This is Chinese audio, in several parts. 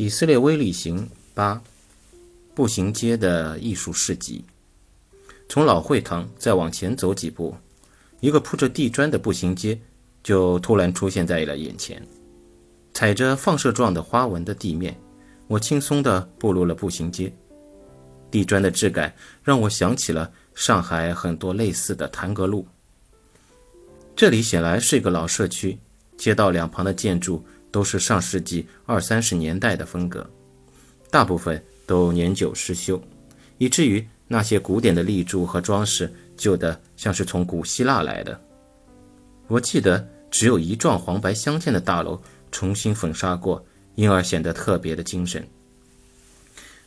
以色列微旅行八步行街的艺术市集。从老会堂再往前走几步，一个铺着地砖的步行街就突然出现在了眼前。踩着放射状的花纹的地面，我轻松地步入了步行街。地砖的质感让我想起了上海很多类似的谭格路。这里显然是一个老社区，街道两旁的建筑都是上世纪二三十年代的风格，大部分都年久失修，以至于那些古典的立柱和装饰旧的像是从古希腊来的。我记得只有一幢黄白相间的大楼重新粉刷过，因而显得特别的精神。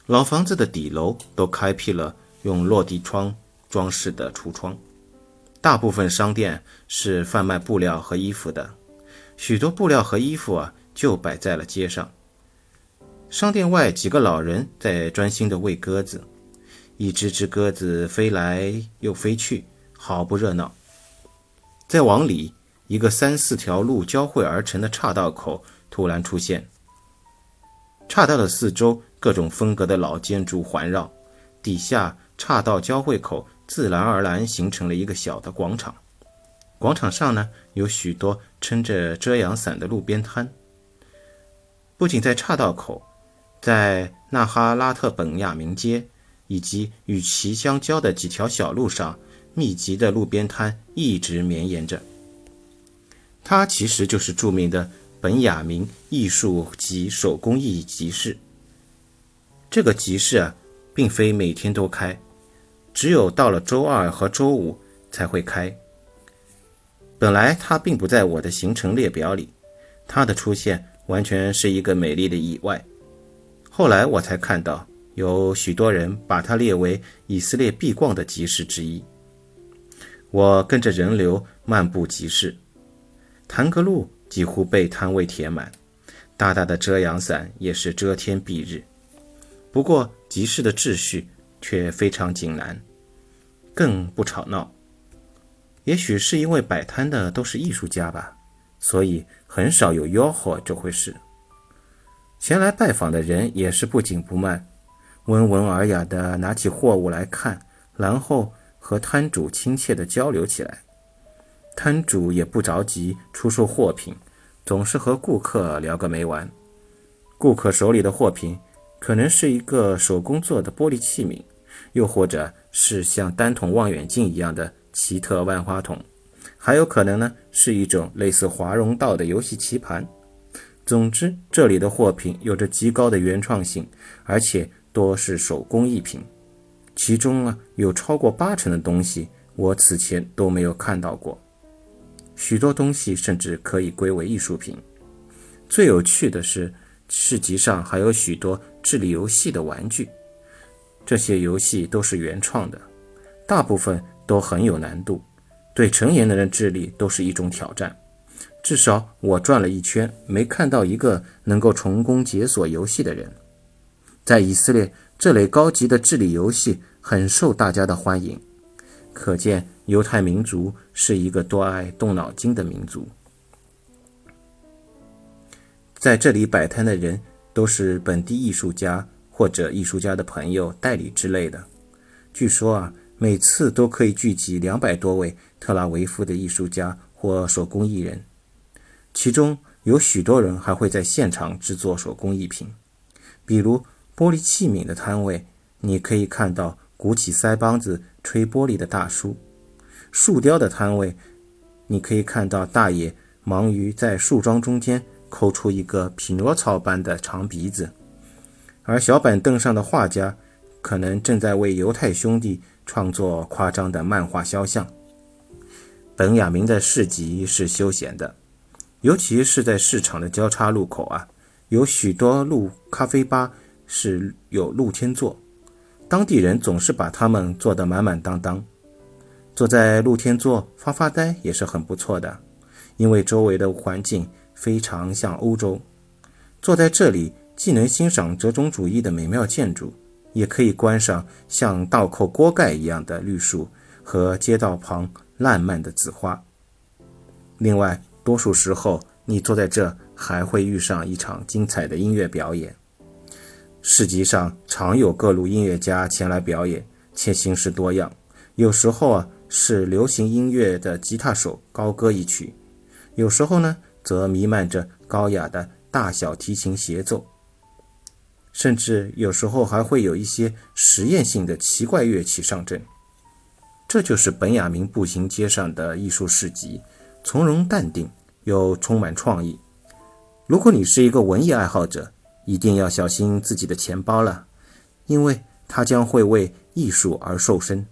老房子的底楼都开辟了用落地窗装饰的橱窗，大部分商店是贩卖布料和衣服的，许多布料和衣服啊就摆在了街上。商店外几个老人在专心地喂鸽子，一只只鸽子飞来又飞去，好不热闹。再往里，一个三四条路交汇而成的岔道口突然出现，岔道的四周。各种风格的老建筑环绕，底下岔道交汇口自然而然形成了一个小的广场。广场上呢，有许多撑着遮阳伞的路边摊。不仅在岔道口，在纳哈拉特本雅明街以及与其相交的几条小路上，密集的路边摊一直绵延着。它其实就是著名的本雅明艺术及手工艺集市。这个集市啊，并非每天都开，只有到了周二和周五才会开。本来它并不在我的行程列表里，它的出现完全是一个美丽的意外。后来我才看到，有许多人把它列为以色列必逛的集市之一。我跟着人流漫步集市，谭格路几乎被摊位填满，大大的遮阳伞也是遮天蔽日。不过集市的秩序却非常井然，更不吵闹。也许是因为摆摊的都是艺术家吧，所以很少有吆喝这回事。前来拜访的人也是不紧不慢，温文尔雅地拿起货物来看，然后和摊主亲切地交流起来。摊主也不着急出售货品，总是和顾客聊个没完。顾客手里的货品。可能是一个手工做的玻璃器皿，又或者是像单筒望远镜一样的奇特万花筒，还有可能呢是一种类似华容道的游戏棋盘。总之，这里的货品有着极高的原创性，而且多是手工艺品，其中啊有超过八成的东西我此前都没有看到过，许多东西甚至可以归为艺术品。最有趣的是。市集上还有许多智力游戏的玩具，这些游戏都是原创的，大部分都很有难度，对成年的人智力都是一种挑战。至少我转了一圈，没看到一个能够成功解锁游戏的人。在以色列，这类高级的智力游戏很受大家的欢迎，可见犹太民族是一个多爱动脑筋的民族。在这里摆摊的人都是本地艺术家或者艺术家的朋友、代理之类的。据说啊，每次都可以聚集两百多位特拉维夫的艺术家或手工艺人，其中有许多人还会在现场制作手工艺品，比如玻璃器皿的摊位，你可以看到鼓起腮帮子吹玻璃的大叔；树雕的摊位，你可以看到大爷忙于在树桩中间。抠出一个匹诺曹般的长鼻子，而小板凳上的画家可能正在为犹太兄弟创作夸张的漫画肖像。本雅明的市集是休闲的，尤其是在市场的交叉路口啊，有许多路咖啡吧是有露天座，当地人总是把它们坐得满满当当。坐在露天座发发呆也是很不错的，因为周围的环境。非常像欧洲，坐在这里既能欣赏折中主义的美妙建筑，也可以观赏像倒扣锅盖一样的绿树和街道旁烂漫的紫花。另外，多数时候你坐在这还会遇上一场精彩的音乐表演。市集上常有各路音乐家前来表演，且形式多样。有时候啊，是流行音乐的吉他手高歌一曲；有时候呢，则弥漫着高雅的大小提琴协奏。甚至有时候还会有一些实验性的奇怪乐器上阵。这就是本雅明步行街上的艺术市集，从容淡定又充满创意。如果你是一个文艺爱好者，一定要小心自己的钱包了，因为它将会为艺术而瘦身。